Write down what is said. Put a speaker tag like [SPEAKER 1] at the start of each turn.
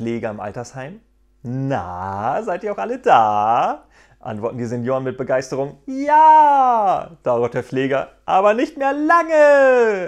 [SPEAKER 1] Pfleger im Altersheim? Na, seid ihr auch alle da? Antworten die Senioren mit Begeisterung. Ja! Dauert der Pfleger. Aber nicht mehr lange!